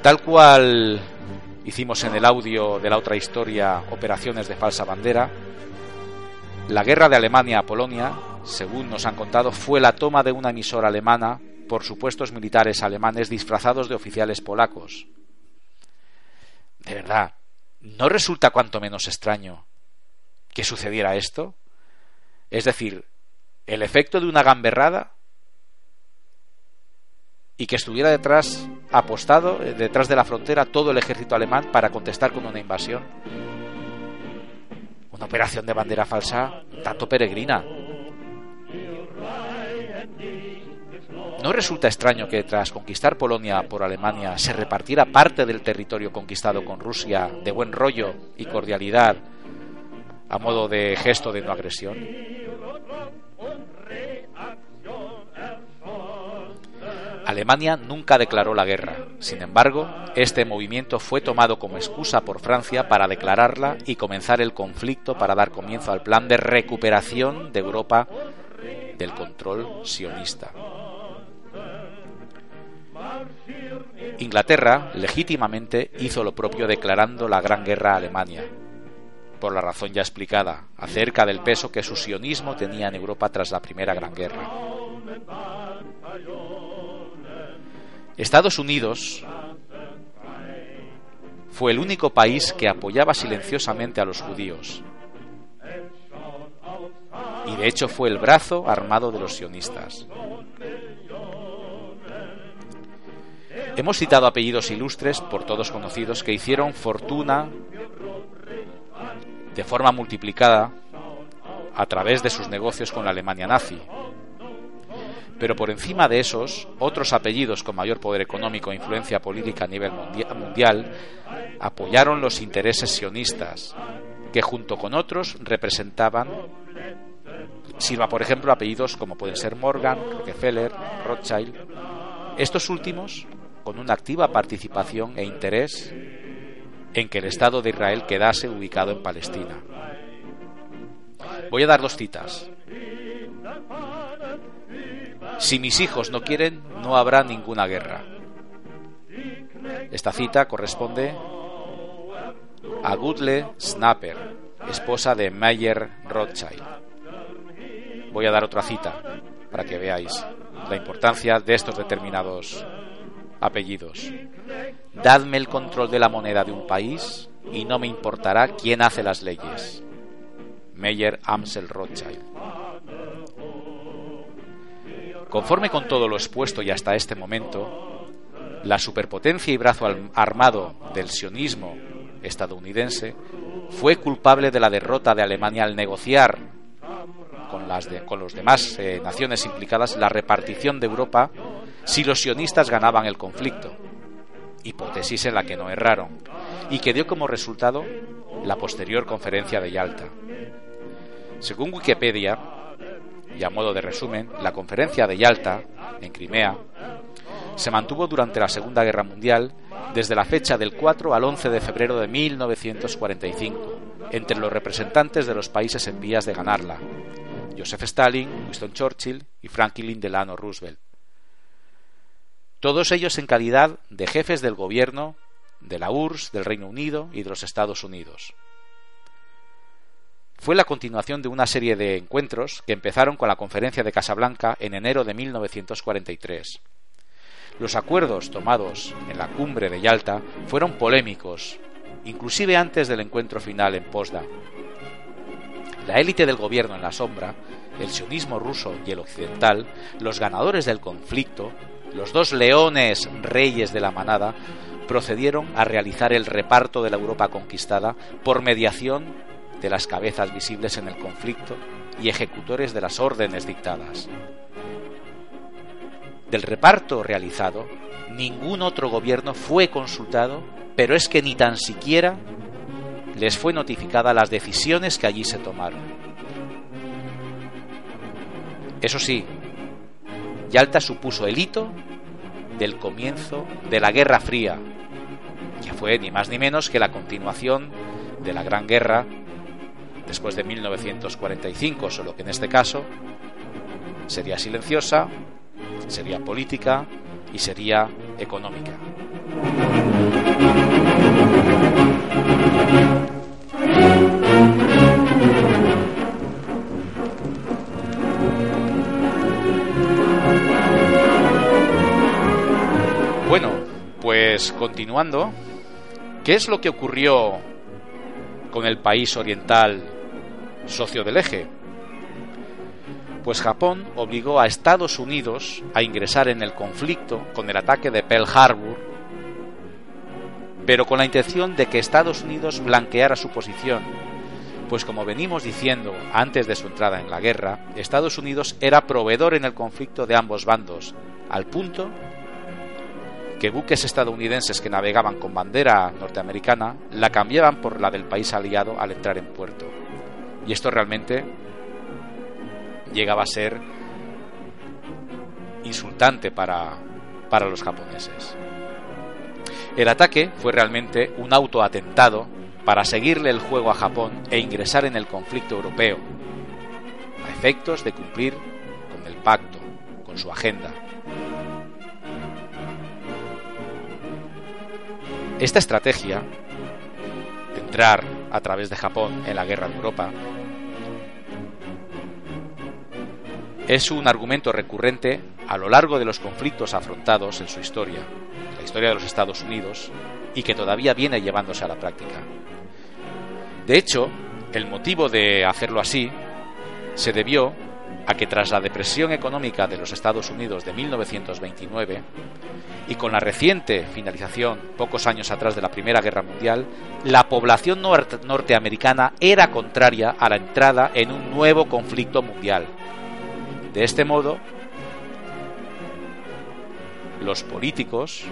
tal cual hicimos en el audio de la otra historia Operaciones de falsa bandera, la guerra de Alemania a Polonia, según nos han contado, fue la toma de una emisora alemana por supuestos militares alemanes disfrazados de oficiales polacos. De verdad, ¿no resulta cuanto menos extraño que sucediera esto? Es decir, el efecto de una gamberrada y que estuviera detrás, apostado, eh, detrás de la frontera, todo el ejército alemán para contestar con una invasión. Operación de bandera falsa tanto peregrina. ¿No resulta extraño que tras conquistar Polonia por Alemania se repartiera parte del territorio conquistado con Rusia de buen rollo y cordialidad a modo de gesto de no agresión? Alemania nunca declaró la guerra. Sin embargo, este movimiento fue tomado como excusa por Francia para declararla y comenzar el conflicto para dar comienzo al plan de recuperación de Europa del control sionista. Inglaterra legítimamente hizo lo propio declarando la Gran Guerra a Alemania, por la razón ya explicada, acerca del peso que su sionismo tenía en Europa tras la Primera Gran Guerra. Estados Unidos fue el único país que apoyaba silenciosamente a los judíos. Y de hecho fue el brazo armado de los sionistas. Hemos citado apellidos ilustres, por todos conocidos, que hicieron fortuna de forma multiplicada a través de sus negocios con la Alemania nazi. Pero por encima de esos, otros apellidos con mayor poder económico e influencia política a nivel mundial apoyaron los intereses sionistas, que junto con otros representaban, sirva por ejemplo apellidos como pueden ser Morgan, Rockefeller, Rothschild, estos últimos con una activa participación e interés en que el Estado de Israel quedase ubicado en Palestina. Voy a dar dos citas. Si mis hijos no quieren, no habrá ninguna guerra. Esta cita corresponde a Gudle Snapper, esposa de Meyer Rothschild. Voy a dar otra cita para que veáis la importancia de estos determinados apellidos. Dadme el control de la moneda de un país y no me importará quién hace las leyes. Meyer Amsel Rothschild. Conforme con todo lo expuesto y hasta este momento, la superpotencia y brazo armado del sionismo estadounidense fue culpable de la derrota de Alemania al negociar con las demás eh, naciones implicadas la repartición de Europa si los sionistas ganaban el conflicto, hipótesis en la que no erraron, y que dio como resultado la posterior conferencia de Yalta. Según Wikipedia, y a modo de resumen, la conferencia de Yalta, en Crimea, se mantuvo durante la Segunda Guerra Mundial desde la fecha del 4 al 11 de febrero de 1945, entre los representantes de los países en vías de ganarla, Joseph Stalin, Winston Churchill y Franklin Delano Roosevelt. Todos ellos en calidad de jefes del gobierno de la URSS, del Reino Unido y de los Estados Unidos. Fue la continuación de una serie de encuentros que empezaron con la Conferencia de Casablanca en enero de 1943. Los acuerdos tomados en la cumbre de Yalta fueron polémicos, inclusive antes del encuentro final en Potsdam. La élite del gobierno en la sombra, el sionismo ruso y el occidental, los ganadores del conflicto, los dos leones reyes de la manada, procedieron a realizar el reparto de la Europa conquistada por mediación de las cabezas visibles en el conflicto y ejecutores de las órdenes dictadas. Del reparto realizado, ningún otro gobierno fue consultado, pero es que ni tan siquiera les fue notificada las decisiones que allí se tomaron. Eso sí, Yalta supuso el hito del comienzo de la Guerra Fría, que fue ni más ni menos que la continuación de la Gran Guerra después de 1945, solo que en este caso sería silenciosa, sería política y sería económica. Bueno, pues continuando, ¿qué es lo que ocurrió con el país oriental socio del eje? Pues Japón obligó a Estados Unidos a ingresar en el conflicto con el ataque de Pearl Harbor, pero con la intención de que Estados Unidos blanqueara su posición, pues como venimos diciendo antes de su entrada en la guerra, Estados Unidos era proveedor en el conflicto de ambos bandos, al punto que buques estadounidenses que navegaban con bandera norteamericana la cambiaban por la del país aliado al entrar en puerto. Y esto realmente llegaba a ser insultante para, para los japoneses. El ataque fue realmente un autoatentado para seguirle el juego a Japón e ingresar en el conflicto europeo, a efectos de cumplir con el pacto, con su agenda, Esta estrategia, de entrar a través de Japón en la guerra de Europa, es un argumento recurrente a lo largo de los conflictos afrontados en su historia, la historia de los Estados Unidos, y que todavía viene llevándose a la práctica. De hecho, el motivo de hacerlo así se debió a que tras la depresión económica de los Estados Unidos de 1929, y con la reciente finalización, pocos años atrás de la Primera Guerra Mundial, la población norteamericana era contraria a la entrada en un nuevo conflicto mundial. De este modo, los políticos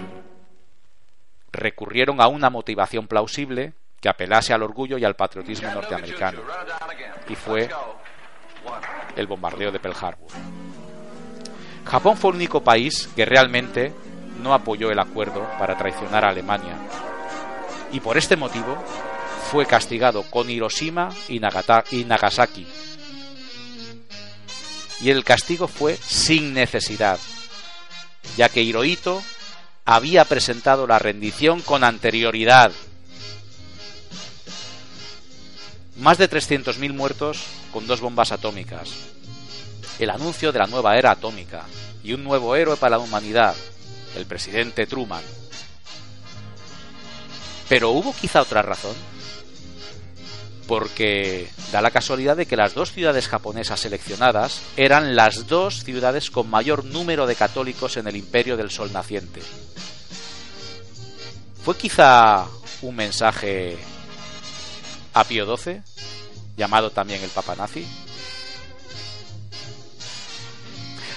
recurrieron a una motivación plausible que apelase al orgullo y al patriotismo norteamericano, y fue el bombardeo de Pearl Harbor. Japón fue el único país que realmente no apoyó el acuerdo para traicionar a Alemania y por este motivo fue castigado con Hiroshima y, Nagasaki. Y el castigo fue sin necesidad, ya que Hirohito había presentado la rendición con anterioridad. Más de 300.000 muertos con dos bombas atómicas. El anuncio de la nueva era atómica y un nuevo héroe para la humanidad, el presidente Truman. Pero ¿hubo quizá otra razón? Porque da la casualidad de que las dos ciudades japonesas seleccionadas eran las dos ciudades con mayor número de católicos en el imperio del sol naciente. ¿Fue quizá un mensaje a Pío XII, llamado también el Papa Nazi?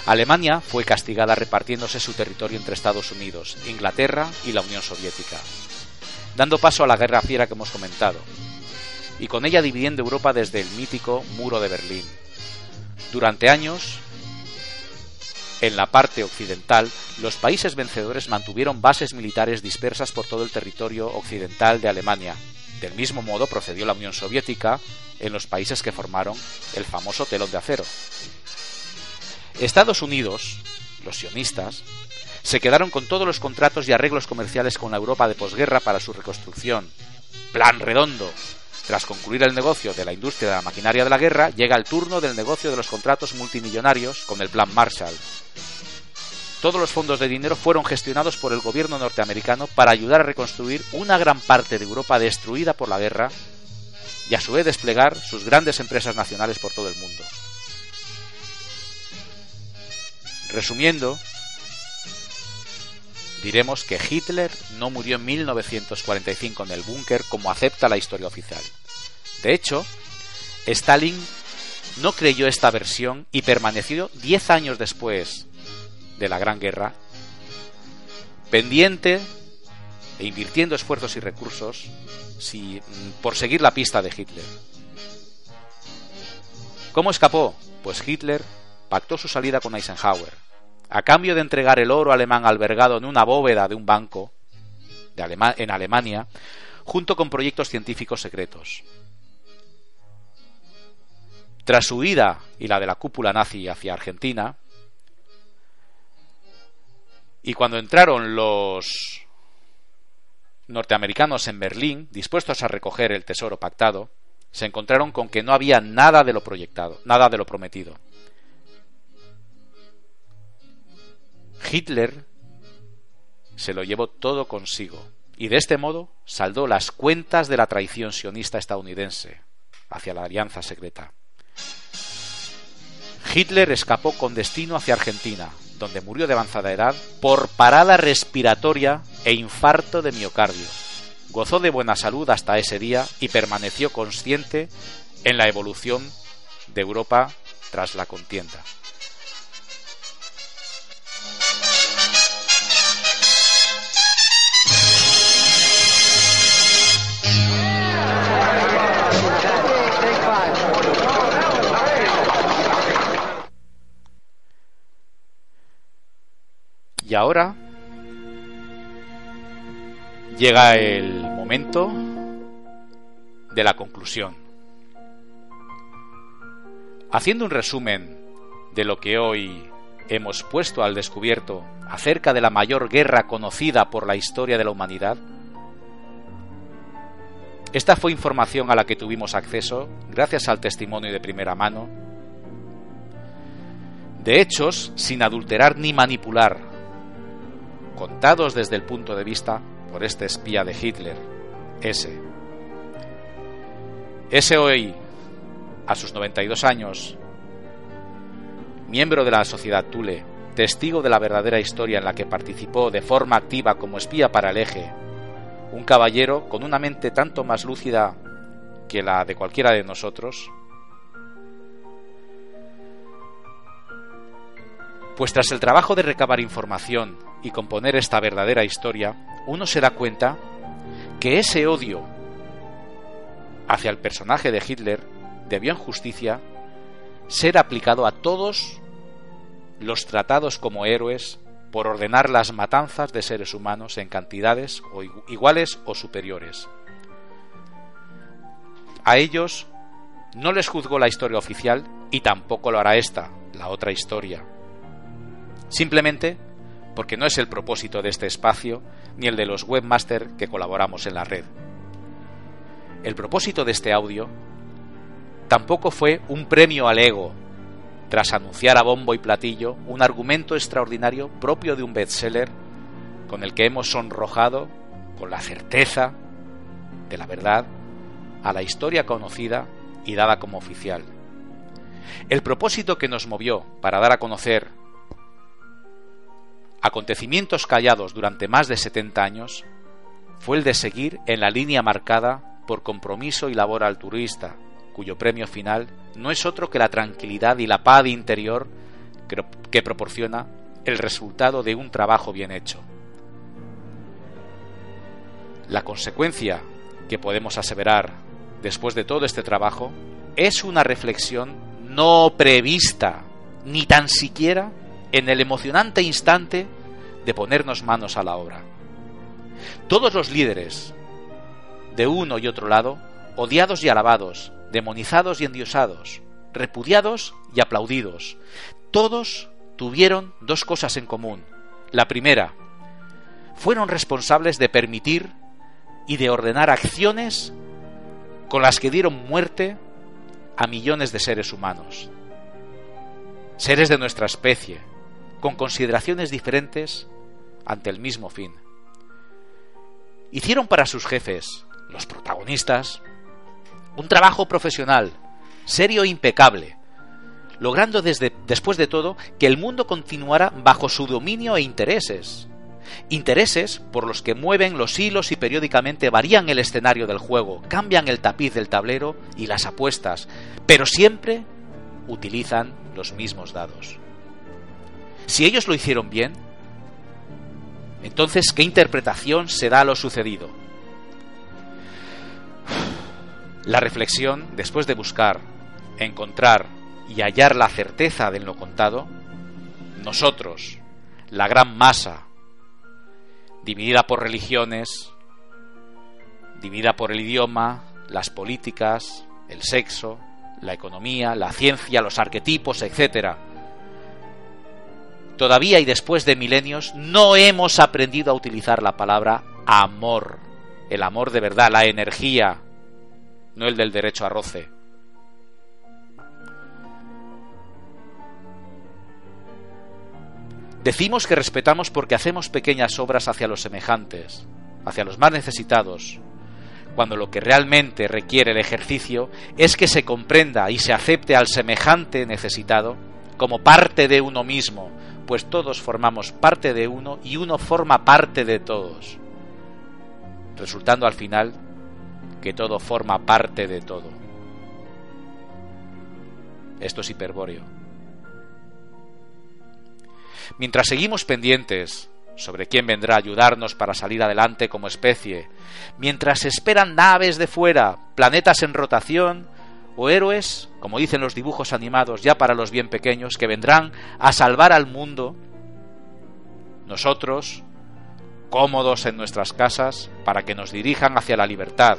Alemania fue castigada repartiéndose su territorio entre Estados Unidos, Inglaterra y la Unión Soviética, dando paso a la guerra fiera que hemos comentado, y con ella dividiendo Europa desde el mítico Muro de Berlín. Durante años, en la parte occidental, los países vencedores mantuvieron bases militares dispersas por todo el territorio occidental de Alemania. Del mismo modo procedió la Unión Soviética en los países que formaron el famoso telón de acero. Estados Unidos, los sionistas, se quedaron con todos los contratos y arreglos comerciales con la Europa de posguerra para su reconstrucción. Plan redondo. Tras concluir el negocio de la industria de la maquinaria de la guerra, llega el turno del negocio de los contratos multimillonarios con el Plan Marshall. Todos los fondos de dinero fueron gestionados por el gobierno norteamericano para ayudar a reconstruir una gran parte de Europa destruida por la guerra y a su vez desplegar sus grandes empresas nacionales por todo el mundo. Resumiendo, diremos que Hitler no murió en 1945 en el búnker como acepta la historia oficial. De hecho, Stalin no creyó esta versión y permaneció 10 años después de la Gran Guerra pendiente e invirtiendo esfuerzos y recursos si, por seguir la pista de Hitler. ¿Cómo escapó? Pues Hitler pactó su salida con Eisenhower, a cambio de entregar el oro alemán albergado en una bóveda de un banco en Alemania, junto con proyectos científicos secretos. Tras su huida y la de la cúpula nazi hacia Argentina, y cuando entraron los norteamericanos en Berlín, dispuestos a recoger el tesoro pactado, se encontraron con que no había nada de lo proyectado, nada de lo prometido. Hitler se lo llevó todo consigo y de este modo saldó las cuentas de la traición sionista estadounidense hacia la alianza secreta. Hitler escapó con destino hacia Argentina, donde murió de avanzada edad por parada respiratoria e infarto de miocardio. Gozó de buena salud hasta ese día y permaneció consciente en la evolución de Europa tras la contienda. Y ahora llega el momento de la conclusión. Haciendo un resumen de lo que hoy hemos puesto al descubierto acerca de la mayor guerra conocida por la historia de la humanidad, esta fue información a la que tuvimos acceso gracias al testimonio de primera mano, de hechos sin adulterar ni manipular, contados desde el punto de vista por este espía de Hitler, ese. Ese hoy, a sus 92 años, miembro de la sociedad Tule, testigo de la verdadera historia en la que participó de forma activa como espía para el eje, un caballero con una mente tanto más lúcida que la de cualquiera de nosotros, Pues tras el trabajo de recabar información y componer esta verdadera historia, uno se da cuenta que ese odio hacia el personaje de Hitler debió en justicia ser aplicado a todos los tratados como héroes por ordenar las matanzas de seres humanos en cantidades iguales o superiores. A ellos no les juzgó la historia oficial y tampoco lo hará esta, la otra historia simplemente porque no es el propósito de este espacio ni el de los webmasters que colaboramos en la red. El propósito de este audio tampoco fue un premio al ego, tras anunciar a bombo y platillo un argumento extraordinario propio de un bestseller con el que hemos sonrojado con la certeza de la verdad a la historia conocida y dada como oficial. El propósito que nos movió para dar a conocer acontecimientos callados durante más de 70 años fue el de seguir en la línea marcada por compromiso y labor altruista, cuyo premio final no es otro que la tranquilidad y la paz interior que, proporciona el resultado de un trabajo bien hecho. La consecuencia que podemos aseverar después de todo este trabajo es una reflexión no prevista ni tan siquiera en el emocionante instante de ponernos manos a la obra. Todos los líderes, de uno y otro lado, odiados y alabados, demonizados y endiosados, repudiados y aplaudidos, todos tuvieron dos cosas en común. La primera, fueron responsables de permitir y de ordenar acciones con las que dieron muerte a millones de seres humanos. Seres de nuestra especie, con consideraciones diferentes ante el mismo fin. Hicieron para sus jefes, los protagonistas, un trabajo profesional, serio e impecable, logrando desde, después de todo que el mundo continuara bajo su dominio e intereses. Intereses por los que mueven los hilos y periódicamente varían el escenario del juego, cambian el tapiz del tablero y las apuestas, pero siempre utilizan los mismos dados. Si ellos lo hicieron bien, entonces, ¿qué interpretación se da a lo sucedido? La reflexión, después de buscar, encontrar y hallar la certeza de lo contado, nosotros, la gran masa, dividida por religiones, dividida por el idioma, las políticas, el sexo, la economía, la ciencia, los arquetipos, etc. Todavía y después de milenios no hemos aprendido a utilizar la palabra amor, el amor de verdad, la energía, no el del derecho a roce. Decimos que respetamos porque hacemos pequeñas obras hacia los semejantes, hacia los más necesitados, cuando lo que realmente requiere el ejercicio es que se comprenda y se acepte al semejante necesitado como parte de uno mismo, pues todos formamos parte de uno y uno forma parte de todos, resultando al final que todo forma parte de todo. Esto es hiperbóreo. Mientras seguimos pendientes sobre quién vendrá a ayudarnos para salir adelante como especie, mientras esperan naves de fuera, planetas en rotación o héroes, como dicen los dibujos animados ya para los bien pequeños, que vendrán a salvar al mundo, nosotros, cómodos en nuestras casas, para que nos dirijan hacia la libertad,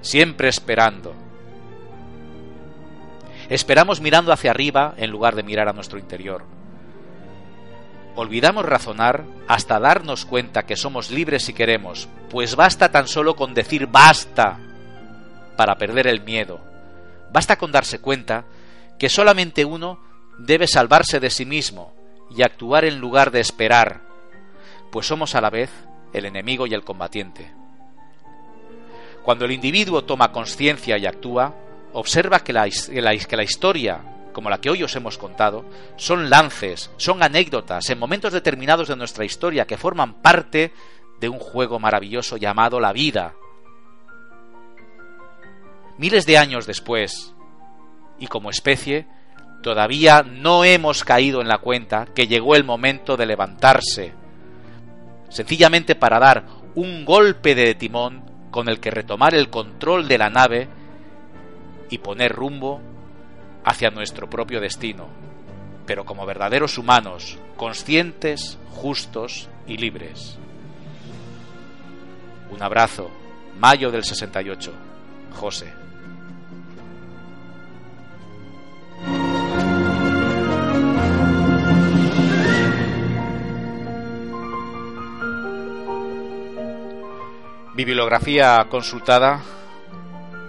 siempre esperando. Esperamos mirando hacia arriba en lugar de mirar a nuestro interior. Olvidamos razonar hasta darnos cuenta que somos libres si queremos, pues basta tan solo con decir basta para perder el miedo. Basta con darse cuenta que solamente uno debe salvarse de sí mismo y actuar en lugar de esperar, pues somos a la vez el enemigo y el combatiente. Cuando el individuo toma conciencia y actúa, observa que la, que la historia, como la que hoy os hemos contado, son lances, son anécdotas en momentos determinados de nuestra historia que forman parte de un juego maravilloso llamado la vida. Miles de años después, y como especie, todavía no hemos caído en la cuenta que llegó el momento de levantarse, sencillamente para dar un golpe de timón con el que retomar el control de la nave y poner rumbo hacia nuestro propio destino, pero como verdaderos humanos, conscientes, justos y libres. Un abrazo, mayo del 68, José. Bibliografía consultada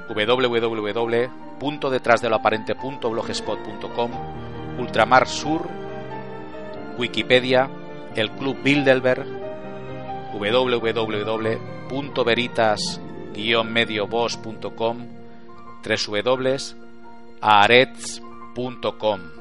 www.detrasdeloaparente.blogspot.com Ultramar Sur Wikipedia El Club Bilderberg www.veritas-mediobos.com www.arets.com www.radiomaría.com